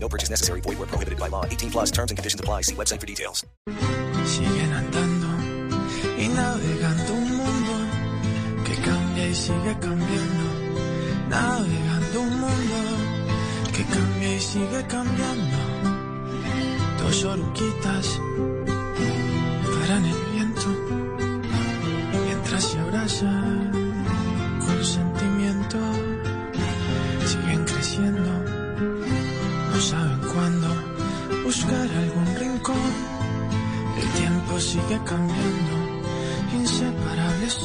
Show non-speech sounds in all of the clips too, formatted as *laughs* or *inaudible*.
No purchase necessary. Void where prohibited by law. 18 plus terms and conditions apply. See website for details. Siguen andando y navegando un mundo que cambia y sigue cambiando. Navegando un mundo que cambia y sigue cambiando. Dos oruquitas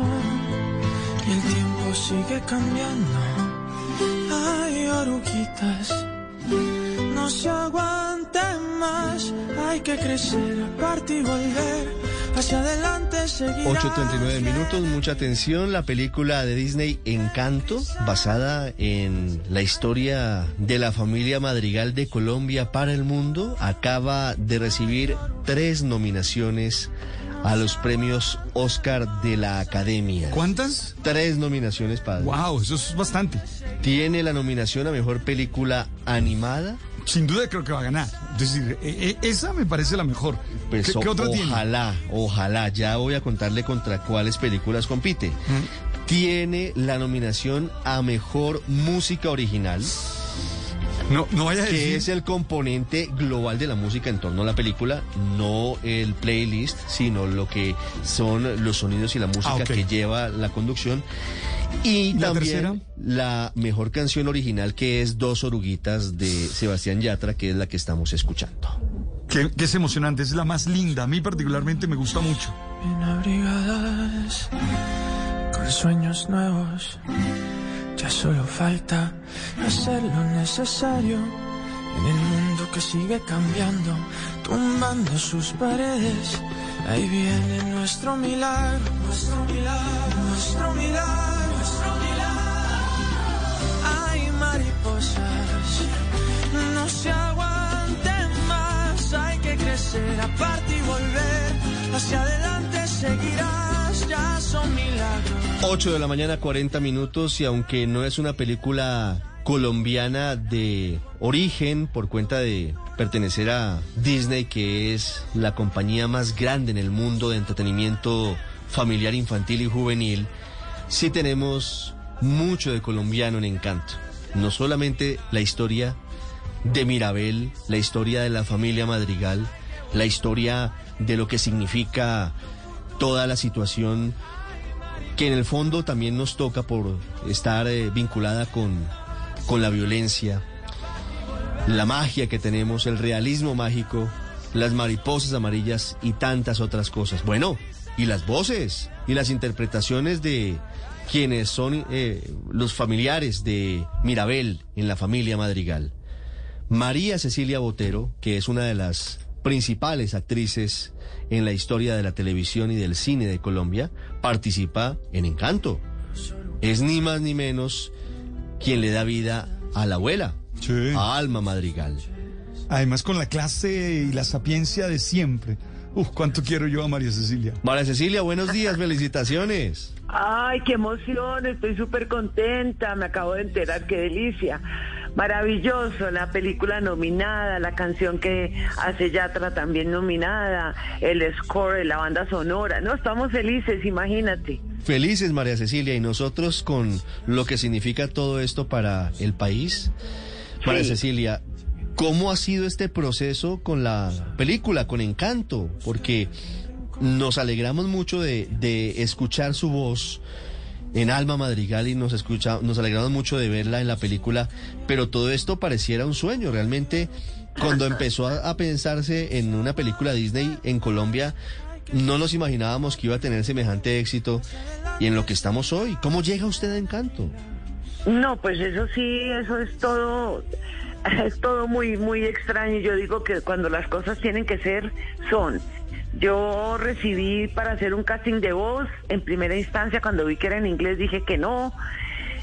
Y el tiempo sigue cambiando. Hay oruguitas, no se aguanten más. Hay que crecer, aparte y volver. Hacia adelante seguir. 8.39 minutos, mucha atención. La película de Disney Encanto, basada en la historia de la familia Madrigal de Colombia para el mundo, acaba de recibir tres nominaciones a los premios Oscar de la Academia. ¿Cuántas? Tres nominaciones, padre. Wow, eso es bastante. Tiene la nominación a Mejor Película Animada. Sin duda creo que va a ganar. Es decir, e- e- esa me parece la mejor. Pues, ¿Qué, qué otra tiene? ojalá, ojalá, ya voy a contarle contra cuáles películas compite. Tiene la nominación a Mejor Música Original, No, no vaya a decir. que es el componente global de la música en torno a la película, no el playlist, sino lo que son los sonidos y la música Ah, que lleva la conducción. Y ¿La también tercera? la mejor canción original que es Dos Oruguitas de Sebastián Yatra, que es la que estamos escuchando. Que, que es emocionante, es la más linda. A mí particularmente me gusta mucho. bien abrigadas, con sueños nuevos. Ya solo falta hacer lo necesario en el mundo que sigue cambiando, tumbando sus paredes. Ahí viene nuestro milagro, nuestro milagro, nuestro milagro, nuestro milagro. Hay mariposas, 8 de la mañana, 40 minutos, y aunque no es una película colombiana de origen por cuenta de pertenecer a Disney, que es la compañía más grande en el mundo de entretenimiento familiar, infantil y juvenil, sí tenemos mucho de colombiano en encanto. No solamente la historia de Mirabel, la historia de la familia Madrigal, la historia de lo que significa toda la situación que en el fondo también nos toca por estar eh, vinculada con, con la violencia, la magia que tenemos, el realismo mágico, las mariposas amarillas y tantas otras cosas. Bueno, y las voces y las interpretaciones de quienes son eh, los familiares de Mirabel en la familia Madrigal. María Cecilia Botero, que es una de las principales actrices en la historia de la televisión y del cine de Colombia, participa en Encanto. Es ni más ni menos quien le da vida a la abuela, Sí. a Alma Madrigal. Además con la clase y la sapiencia de siempre. Uf, cuánto quiero yo a María Cecilia. María Cecilia, buenos días, felicitaciones. Ay, qué emoción, estoy súper contenta, me acabo de enterar, qué delicia. Maravilloso, la película nominada, la canción que hace Yatra también nominada, el score, la banda sonora. No, estamos felices, imagínate. Felices, María Cecilia, y nosotros con lo que significa todo esto para el país. María. Cecilia, ¿cómo ha sido este proceso con la película, con Encanto? Porque nos alegramos mucho de, de escuchar su voz en Alma Madrigal y nos escucha, nos alegramos mucho de verla en la película, pero todo esto pareciera un sueño. Realmente, cuando empezó a, pensarse en una película Disney en Colombia, no nos imaginábamos que iba a tener semejante éxito y en lo que estamos hoy. ¿Cómo llega usted a Encanto? No, pues eso sí, eso es todo es todo muy, muy extraño. Yo digo que cuando las cosas tienen que ser, son. Yo recibí para hacer un casting de voz. En primera instancia, cuando vi que era en inglés, dije que no.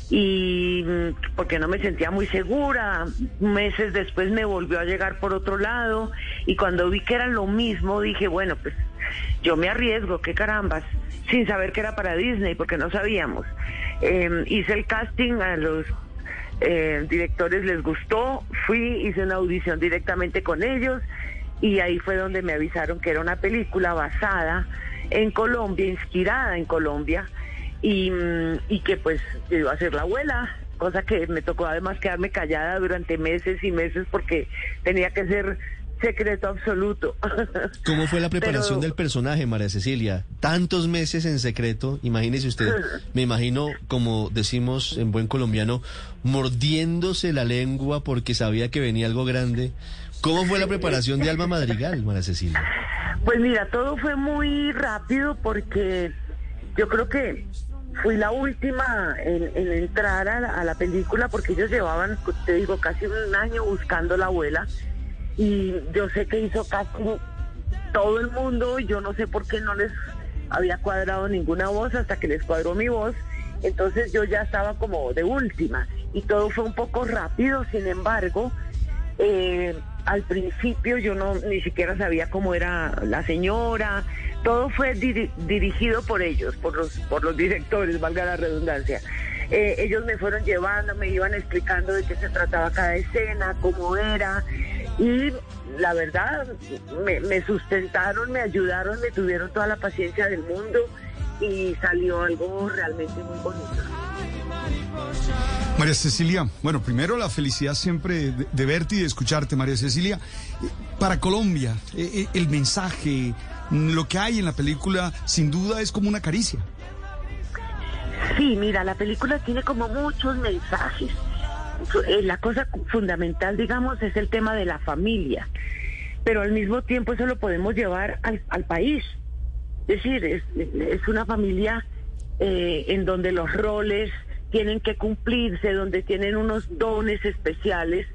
Y mm, porque no me sentía muy segura. Meses después me volvió a llegar por otro lado. Y cuando vi que era lo mismo, dije, bueno, pues yo me arriesgo, qué carambas. Sin saber que era para Disney, porque no sabíamos. Eh, hice el casting a los eh, directores les gustó, fui, hice una audición directamente con ellos y ahí fue donde me avisaron que era una película basada en Colombia, inspirada en Colombia y, mm, y que pues iba a ser la abuela, cosa que me tocó además quedarme callada durante meses y meses porque tenía que ser secreto absoluto. *laughs* ¿Cómo fue la preparación Pero- del personaje, María Cecilia? Tantos meses en secreto, imagínese usted, *laughs* me imagino, como decimos en buen colombiano, mordiéndose la lengua porque sabía que venía algo grande. ¿Cómo fue la preparación de Alma Madrigal, María Cecilia? Pues mira, todo fue muy rápido porque yo creo que fui la última en, en entrar a la, a la película porque ellos llevaban, te digo, casi un año buscando la abuela y yo sé que hizo casi todo el mundo y yo no sé por qué no les había cuadrado ninguna voz hasta que les cuadró mi voz. Entonces yo ya estaba como de última y todo fue un poco rápido, sin embargo, eh, al principio yo no ni siquiera sabía cómo era la señora. Todo fue diri- dirigido por ellos, por los por los directores, valga la redundancia. Eh, ellos me fueron llevando, me iban explicando de qué se trataba cada escena, cómo era y la verdad me sustentaron, me ayudaron, me tuvieron toda la paciencia del mundo y salió algo realmente muy bonito. María Cecilia, bueno, primero la felicidad siempre de, verte y de escucharte, María Cecilia. Para Colombia, eh, eh, el mensaje, lo que hay en la película, sin duda es como una caricia. Sí, mira, la película tiene como muchos mensajes. Eh, La cosa fundamental, digamos, es el tema de la familia, pero al mismo tiempo eso lo podemos llevar al, al país. Es decir, es, es una familia eh, en donde los roles tienen que cumplirse, donde tienen unos dones especiales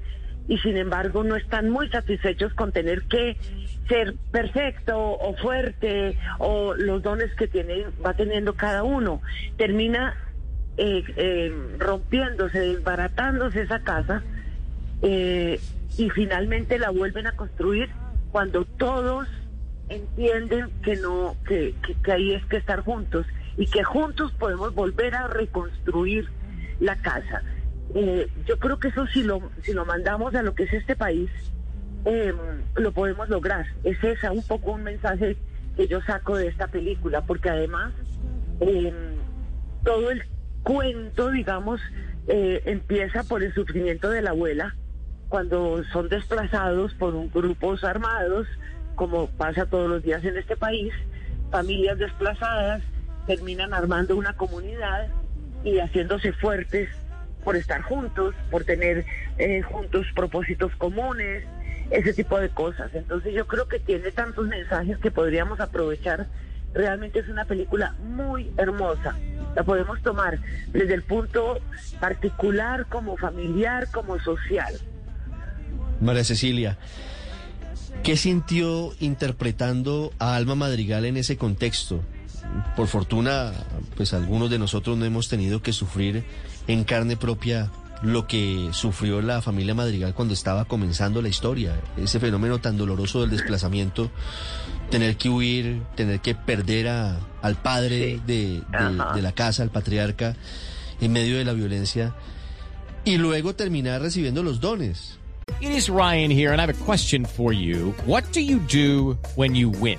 y sin embargo no están muy satisfechos con tener que ser perfecto o fuerte o los dones que tiene, va teniendo cada uno. Termina eh, eh, rompiéndose, desbaratándose esa casa eh, y finalmente la vuelven a construir cuando todos entienden que no que, que, que ahí es que estar juntos y que juntos podemos volver a reconstruir la casa. Eh, yo creo que eso si lo si lo mandamos a lo que es este país eh, lo podemos lograr. Es esa un poco un mensaje que yo saco de esta película porque además eh, todo el cuento, digamos, empieza por el sufrimiento de la abuela cuando son desplazados por un grupos armados, como pasa todos los días en este país, familias desplazadas terminan armando una comunidad y haciéndose fuertes por estar juntos, por tener eh, juntos propósitos comunes, ese tipo de cosas. Entonces yo creo que tiene tantos mensajes que podríamos aprovechar. Realmente es una película muy hermosa. La podemos tomar desde el punto particular, como familiar, como social. María Cecilia, ¿qué sintió interpretando a Alma Madrigal en ese contexto? Por fortuna, pues algunos de nosotros no hemos tenido que sufrir en carne propia lo que sufrió la familia Madrigal cuando estaba comenzando la historia, ese fenómeno tan doloroso del desplazamiento, tener que huir, tener que perder a, al padre Sí. de, de la casa, al patriarca, en medio de la violencia, y luego terminar recibiendo los dones. It is Ryan here, and I have a question for you. What do you do when you win?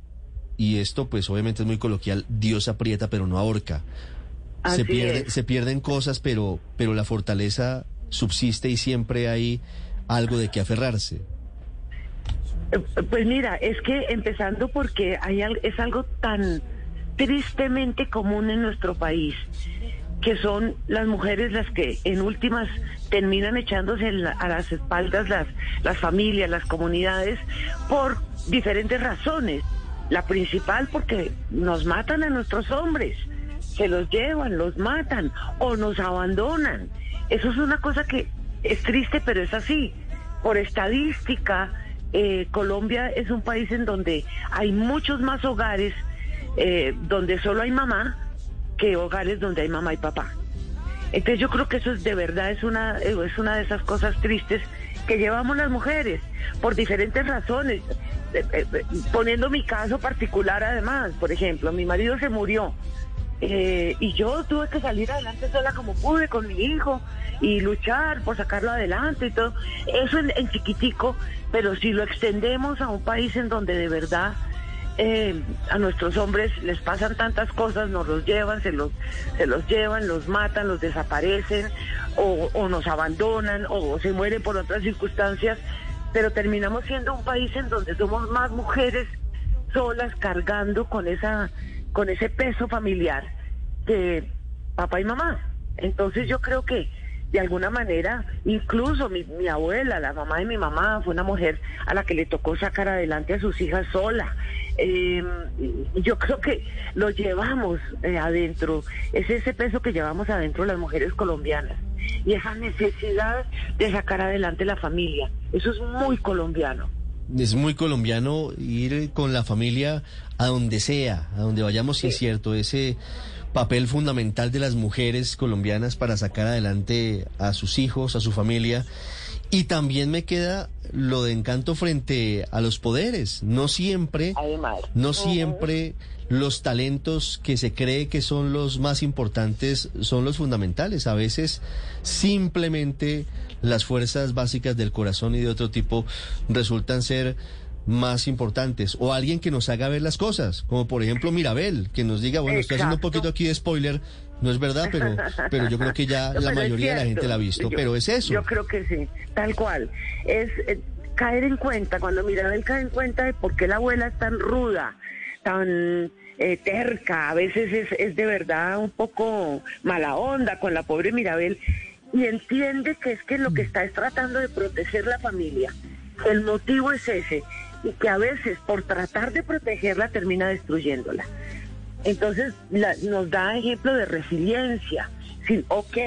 y esto pues obviamente es muy coloquial, Dios aprieta pero no ahorca. Así Se, pierde, se pierden cosas, pero, pero la fortaleza subsiste y siempre hay algo de qué aferrarse. Eh, Pues mira, es que empezando porque hay, es algo tan tristemente común en nuestro país, que son las mujeres las que en últimas terminan echándose en la- a las espaldas las, las familias, las comunidades, por diferentes razones. La principal porque nos matan a nuestros hombres, se los llevan, los matan o nos abandonan. Eso es una cosa que es triste, pero es así. Por estadística, eh, Colombia es un país en donde hay muchos más hogares eh, donde solo hay mamá que hogares donde hay mamá y papá. Entonces yo creo que eso es de verdad es una eh, es una de esas cosas tristes que llevamos las mujeres por diferentes razones. Poniendo mi caso particular además, por ejemplo, mi marido se murió eh, y yo tuve que salir adelante sola como pude con mi hijo y luchar por sacarlo adelante y todo. Eso en, en chiquitico, pero si lo extendemos a un país en donde de verdad eh, a nuestros hombres les pasan tantas cosas, nos los llevan, se los, se los llevan, los matan, los desaparecen o, o nos abandonan o se mueren por otras circunstancias, pero terminamos siendo un país en donde somos más mujeres solas cargando con esa con ese peso familiar que papá y mamá. Entonces yo creo que de alguna manera, incluso mi, mi abuela, la mamá de mi mamá, fue una mujer a la que le tocó sacar adelante a sus hijas sola. Eh, yo creo que lo llevamos eh, adentro, es ese peso que llevamos adentro las mujeres colombianas y esa necesidad de sacar adelante la familia. Eso es muy colombiano. Es muy colombiano ir con la familia a donde sea, a donde vayamos, si es cierto, ese papel fundamental de las mujeres colombianas para sacar adelante a sus hijos, a su familia. Y también me queda lo de encanto frente a los poderes. No siempre, Además. no siempre los talentos que se cree que son los más importantes son los fundamentales. A veces simplemente las fuerzas básicas del corazón y de otro tipo resultan ser más importantes o alguien que nos haga ver las cosas, como por ejemplo Mirabel, que nos diga, bueno, estoy haciendo un poquito aquí de spoiler, no es verdad, pero pero yo creo que ya No, la mayoría de la gente la ha visto, Yo- pero es eso. Yo creo que sí, tal cual. Es eh, caer en cuenta, cuando Mirabel cae en cuenta de por qué la abuela es tan ruda, tan eh, terca, a veces es, es de verdad un poco mala onda con la pobre Mirabel, y entiende que es que lo que está es tratando de proteger la familia. El motivo es ese, y que a veces por tratar de protegerla termina destruyéndola. Entonces la- nos da ejemplo de resiliencia. Sí, ok,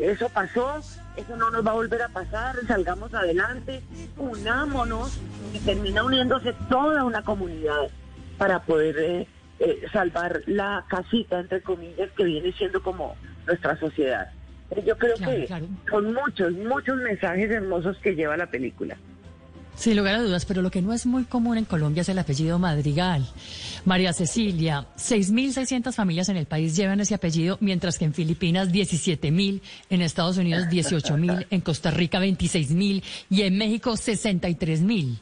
eso pasó, eso no nos va a volver a pasar, salgamos adelante, unámonos y termina uniéndose toda una comunidad para poder eh, eh, salvar la casita, entre comillas, que viene siendo como nuestra sociedad. Eh, Yo creo Claro, que claro. son muchos, muchos mensajes hermosos que lleva la película. Sin lugar a dudas, pero lo que no es muy común en Colombia es el apellido Madrigal. María Cecilia, 6.600 familias en el país llevan ese apellido, mientras que en Filipinas 17.000, en Estados Unidos 18.000, en Costa Rica 26.000 y en México 63.000.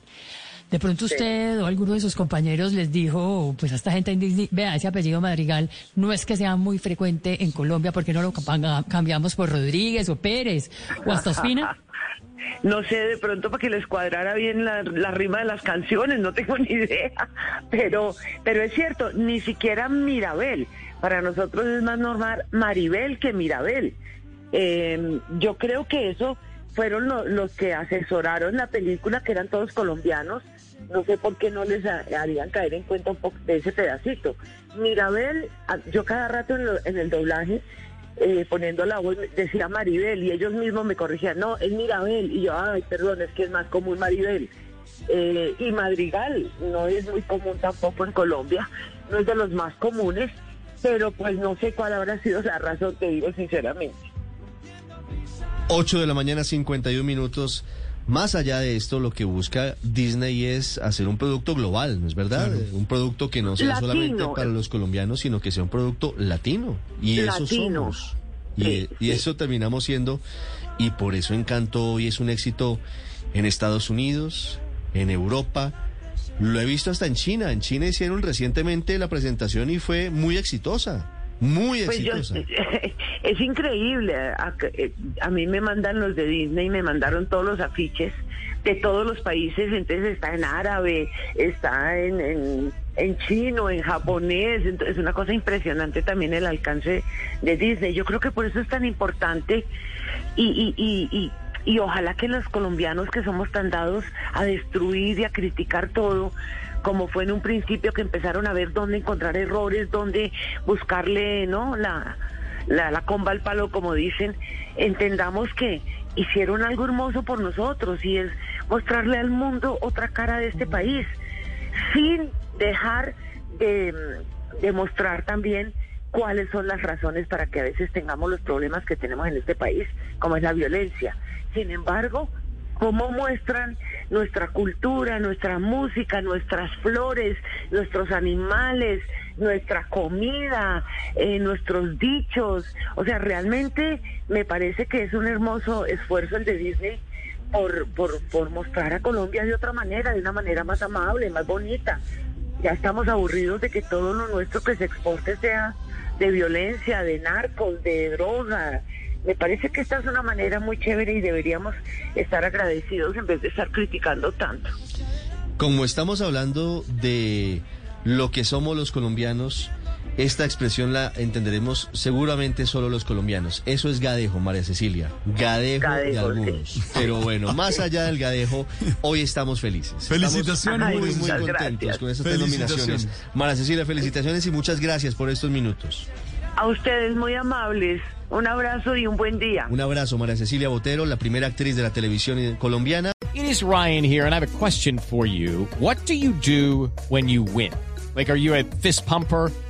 De pronto usted o alguno de sus compañeros les dijo, pues a esta gente vea, ese apellido Madrigal no es que sea muy frecuente en Colombia, porque no lo cam- cambiamos por Rodríguez o Pérez o hasta Ospina? *laughs* No sé, de pronto para que les cuadrara bien la, la rima de las canciones, no tengo *laughs* ni idea. Pero, pero es cierto, ni siquiera Mirabel. Para nosotros es más normal Maribel que Mirabel. Eh, yo creo que eso fueron lo- los que asesoraron la película, que eran todos colombianos. No sé por qué no les ha- harían caer en cuenta un poco de ese pedacito. Mirabel, a- yo cada rato en el doblaje eh, poniendo la voz, decía Maribel y ellos mismos me corregían, no, es Mirabel. Y yo, ay, perdón, es que es más común Maribel. Eh, y Madrigal no es muy común tampoco en Colombia, no es de los más comunes, pero pues no sé cuál habrá sido la razón, te digo sinceramente. 8 de la mañana, 51 minutos. Más allá de esto, lo que busca Disney es hacer un producto global, ¿no es verdad? Un producto que no sea Latino. solamente para los colombianos, sino que sea un producto latino. Y eso somos. Y, Sí, y sí. eso terminamos siendo. Y por eso Encanto hoy es un éxito en Estados Unidos, en Europa. Lo he visto hasta en China. En China hicieron recientemente la presentación y fue muy exitosa. Muy Pues yo, exitosa. *laughs* es increíble. A, a mí me mandan los de Disney, me mandaron todos los afiches de todos los países, entonces está en árabe, está en, en, en chino, en japonés, entonces es una cosa impresionante también el alcance de Disney. Yo creo que por eso es tan importante y, y, y, y y ojalá que los colombianos que somos tan dados a destruir y a criticar todo, como fue en un principio que empezaron a ver dónde encontrar errores, dónde buscarle, ¿no? La, la, la comba al palo, como dicen, entendamos que hicieron algo hermoso por nosotros y es mostrarle al mundo otra cara de este país, sin dejar de, de mostrar también cuáles son las razones para que a veces tengamos los problemas que tenemos en este país, como es la violencia. Sin embargo, cómo muestran nuestra cultura, nuestra música, nuestras flores, nuestros animales, nuestra comida, eh, nuestros dichos. O sea, realmente me parece que es un hermoso esfuerzo el de Disney por, por, por mostrar a Colombia de otra manera, de una manera más amable, más bonita. Ya estamos aburridos de que todo lo nuestro que se exporte sea de violencia, de narcos, de droga, me parece que esta es una manera muy chévere y deberíamos estar agradecidos en vez de estar criticando tanto. Como estamos hablando de lo que somos los colombianos, esta expresión la entenderemos seguramente solo los colombianos. Eso es gadejo, María Cecilia. Gadejo, de algunos. Pero bueno, más allá del gadejo, hoy estamos felices. Felicitaciones. Estamos muy, muy contentos con estas nominaciones. María Cecilia, felicitaciones y muchas gracias por estos minutos. A ustedes muy amables. Un abrazo y un buen día. Un abrazo, María Cecilia Botero, la primera actriz de la televisión colombiana. It is Ryan here, and I have a question for you. What do you do when you win? Like, are you a fist pumper?